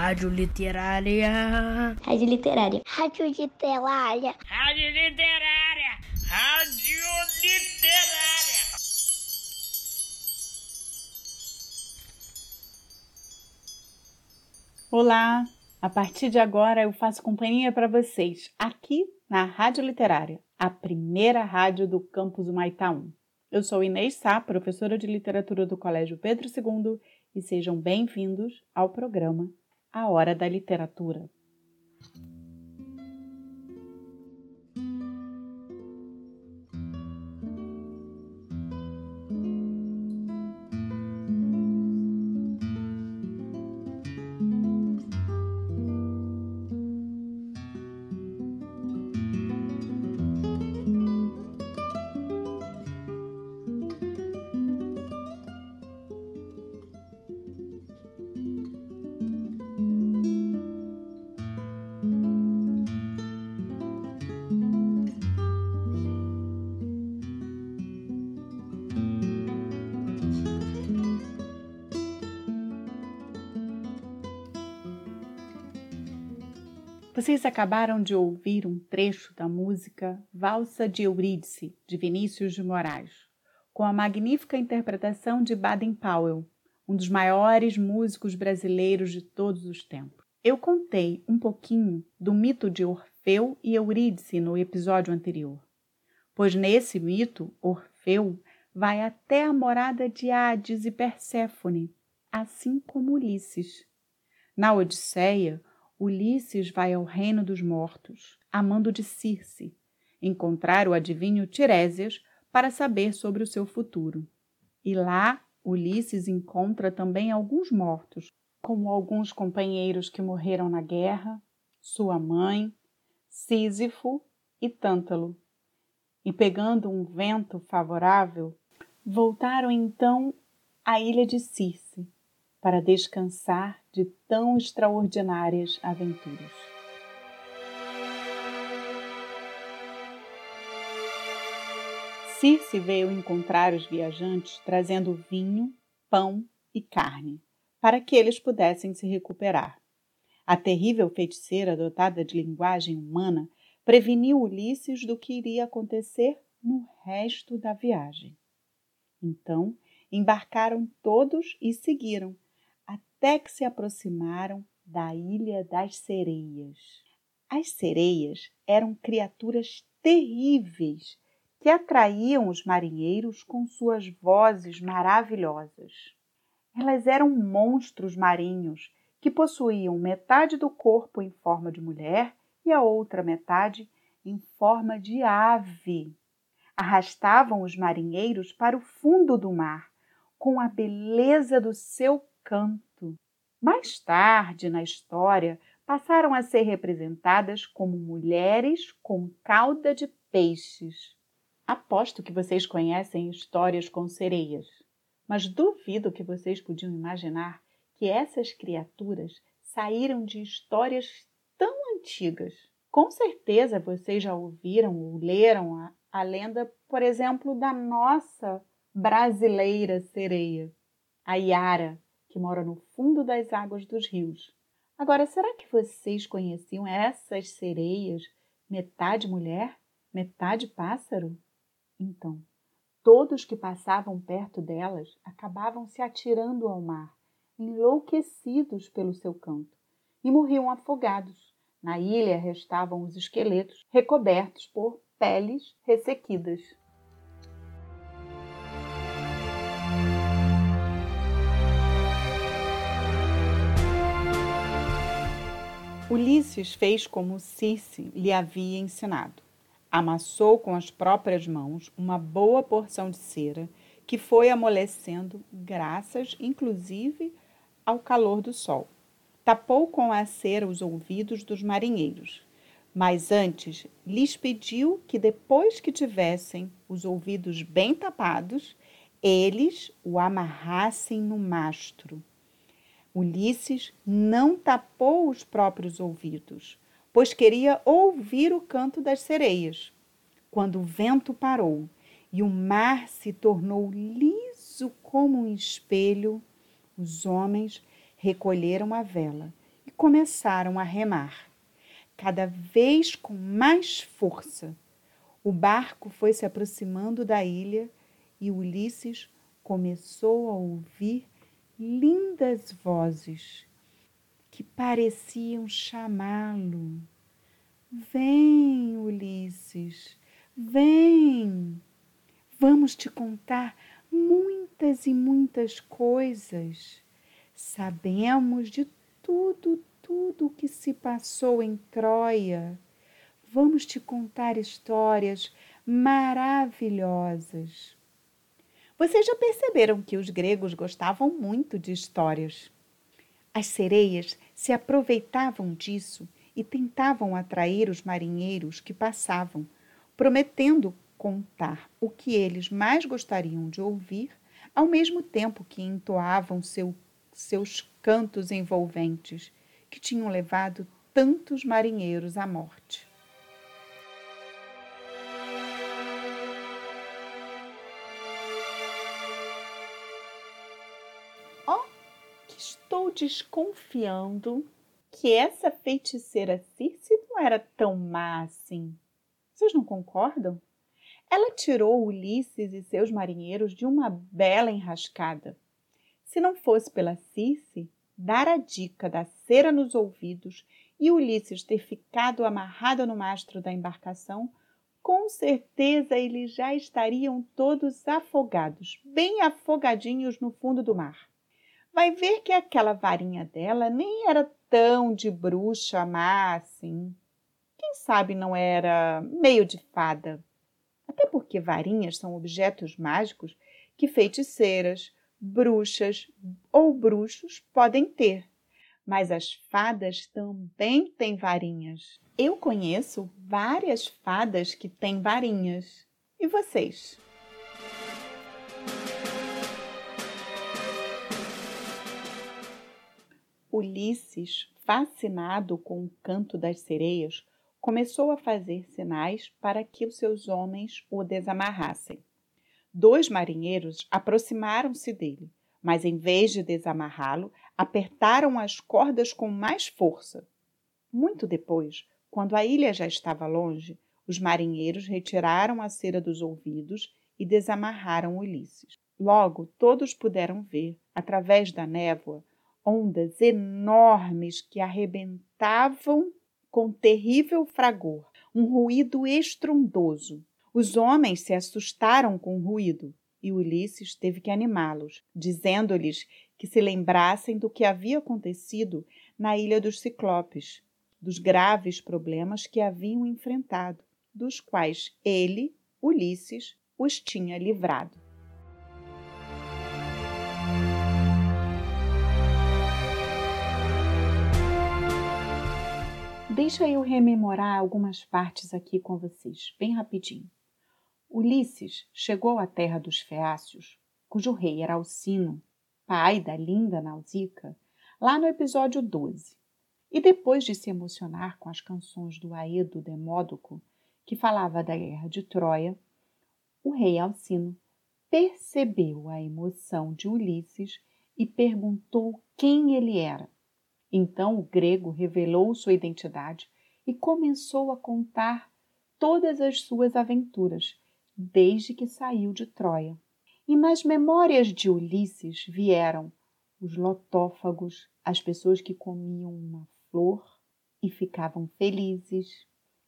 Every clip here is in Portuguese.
Rádio Literária. Rádio Literária. Rádio Literária. Rádio Literária. Rádio Literária. Olá! A partir de agora eu faço companhia para vocês aqui na Rádio Literária, a primeira rádio do campus Humaitá 1. Eu sou Inês Sá, professora de literatura do Colégio Pedro II, e sejam bem-vindos ao programa A Hora da Literatura. Vocês acabaram de ouvir um trecho da música Valsa de Eurídice, de Vinícius de Moraes, com a magnífica interpretação de Baden Powell, um dos maiores músicos brasileiros de todos os tempos. Eu contei um pouquinho do mito de Orfeu e Eurídice no episódio anterior, pois nesse mito, Orfeu vai até a morada de Hades e Perséfone, assim como Ulisses. Na Odisseia, Ulisses vai ao reino dos mortos, amando de Circe, encontrar o adivinho Tiresias para saber sobre o seu futuro. E lá Ulisses encontra também alguns mortos, como alguns companheiros que morreram na guerra, sua mãe, Sísifo e Tântalo. E pegando um vento favorável, voltaram então à ilha de Circe para descansar de tão extraordinárias aventuras. Circe veio encontrar os viajantes trazendo vinho, pão e carne, para que eles pudessem se recuperar. A terrível feiticeira dotada de linguagem humana preveniu Ulisses do que iria acontecer no resto da viagem. Então, embarcaram todos e seguiram, até que se aproximaram da Ilha das Sereias. As sereias eram criaturas terríveis que atraíam os marinheiros com suas vozes maravilhosas. Elas eram monstros marinhos que possuíam metade do corpo em forma de mulher e a outra metade em forma de ave. Arrastavam os marinheiros para o fundo do mar com a beleza do seu canto. Mais tarde na história, passaram a ser representadas como mulheres com cauda de peixes. Aposto que vocês conhecem histórias com sereias, mas duvido que vocês podiam imaginar que essas criaturas saíram de histórias tão antigas. Com certeza vocês já ouviram ou leram a, a lenda, por exemplo, da nossa brasileira sereia, a Yara, que mora no fundo das águas dos rios. Agora, será que vocês conheciam essas sereias, metade mulher, metade pássaro? Então, todos que passavam perto delas acabavam se atirando ao mar, enlouquecidos pelo seu canto, e morriam afogados. Na ilha restavam os esqueletos, recobertos por peles ressequidas. Ulisses fez como Circe lhe havia ensinado. Amassou com as próprias mãos uma boa porção de cera que foi amolecendo, graças inclusive ao calor do sol. Tapou com a cera os ouvidos dos marinheiros, mas antes lhes pediu que, depois que tivessem os ouvidos bem tapados, eles o amarrassem no mastro Ulisses não tapou os próprios ouvidos, pois queria ouvir o canto das sereias. Quando o vento parou e o mar se tornou liso como um espelho, os homens recolheram a vela e começaram a remar, cada vez com mais força. O barco foi se aproximando da ilha e Ulisses começou a ouvir lindas vozes que pareciam chamá-lo. Vem, Ulisses, vem. Vamos te contar muitas e muitas coisas. Sabemos de tudo, tudo o que se passou em Troia. Vamos te contar histórias maravilhosas. Vocês já perceberam que os gregos gostavam muito de histórias. As sereias se aproveitavam disso e tentavam atrair os marinheiros que passavam, prometendo contar o que eles mais gostariam de ouvir, ao mesmo tempo que entoavam seu, seus cantos envolventes, que tinham levado tantos marinheiros à morte. Desconfiando que essa feiticeira Circe não era tão má assim. Vocês não concordam? Ela tirou Ulisses e seus marinheiros de uma bela enrascada. Se não fosse pela Circe dar a dica da cera nos ouvidos e Ulisses ter ficado amarrado no mastro da embarcação, com certeza eles já estariam todos afogados, bem afogadinhos no fundo do mar. Vai ver que aquela varinha dela nem era tão de bruxa má assim. Quem sabe não era meio de fada até porque varinhas são objetos mágicos que feiticeiras, bruxas ou bruxos podem ter. Mas as fadas também têm varinhas. Eu conheço várias fadas que têm varinhas. E vocês? Ulisses, fascinado com o canto das sereias, começou a fazer sinais para que os seus homens o desamarrassem. Dois marinheiros aproximaram-se dele, mas em vez de desamarrá-lo, apertaram as cordas com mais força. Muito depois, quando a ilha já estava longe, os marinheiros retiraram a cera dos ouvidos e desamarraram Ulisses. Logo, todos puderam ver, através da névoa, ondas enormes que arrebentavam com terrível fragor, um ruído estrondoso. Os homens se assustaram com o ruído e Ulisses teve que animá-los, dizendo-lhes que se lembrassem do que havia acontecido na ilha dos Ciclopes, dos graves problemas que haviam enfrentado, dos quais ele, Ulisses, os tinha livrado. Deixa eu rememorar algumas partes aqui com vocês, bem rapidinho. Ulisses chegou à terra dos Feácios, cujo rei era Alcino, pai da linda Nausicaa, lá no episódio 12. E depois de se emocionar com as canções do Aedo Demódoco, que falava da guerra de Troia, o rei Alcino percebeu a emoção de Ulisses e perguntou quem ele era. Então o grego revelou sua identidade e começou a contar todas as suas aventuras, desde que saiu de Troia. E nas memórias de Ulisses vieram os lotófagos, as pessoas que comiam uma flor e ficavam felizes.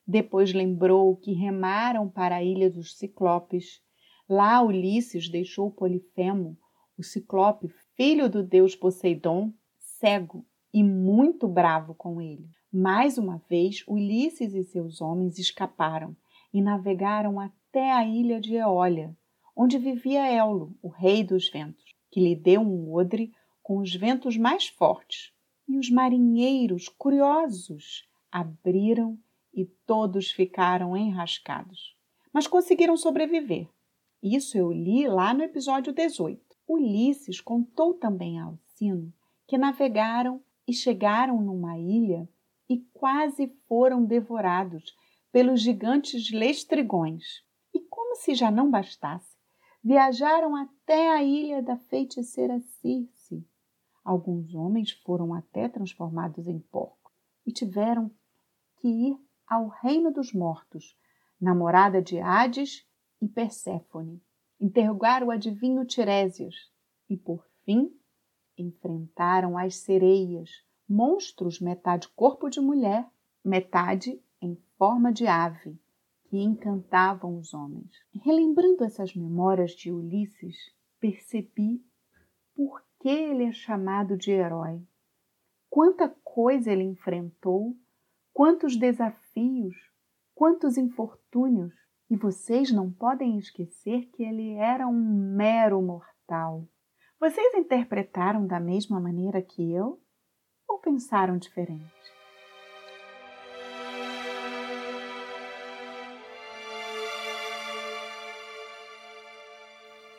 Depois lembrou que remaram para a ilha dos Ciclopes. Lá Ulisses deixou Polifemo, o Ciclope, filho do deus Poseidon, cego e muito bravo com ele. Mais uma vez, Ulisses e seus homens escaparam e navegaram até a ilha de Eólia, onde vivia Éolo, o rei dos ventos, que lhe deu um odre com os ventos mais fortes. E os marinheiros, curiosos, abriram e todos ficaram enrascados. Mas conseguiram sobreviver. Isso eu li lá no episódio 18. Ulisses contou também a Alcino que navegaram e chegaram numa ilha e quase foram devorados pelos gigantes lestrigões. E como se já não bastasse, viajaram até a ilha da feiticeira Circe, Alguns homens foram até transformados em porcos e tiveram que ir ao reino dos mortos, namorada de Hades e Perséfone, interrogar o adivinho Tiresias e, por fim, enfrentaram as sereias, monstros metade corpo de mulher, metade em forma de ave, que encantavam os homens. Relembrando essas memórias de Ulisses, percebi por que ele é chamado de herói. Quanta coisa ele enfrentou, quantos desafios, quantos infortúnios. E vocês não podem esquecer que ele era um mero mortal. Vocês interpretaram da mesma maneira que eu ou pensaram diferente?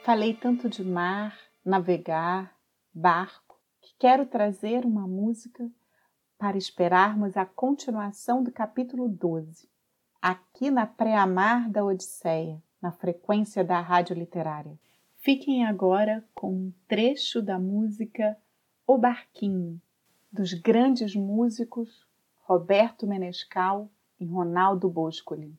Falei tanto de mar, navegar, barco, que quero trazer uma música para esperarmos a continuação do capítulo 12, aqui na pré-amar da Odisseia, na frequência da rádio literária. Fiquem agora com um trecho da música O Barquinho, dos grandes músicos Roberto Menescal e Ronaldo Boscoli.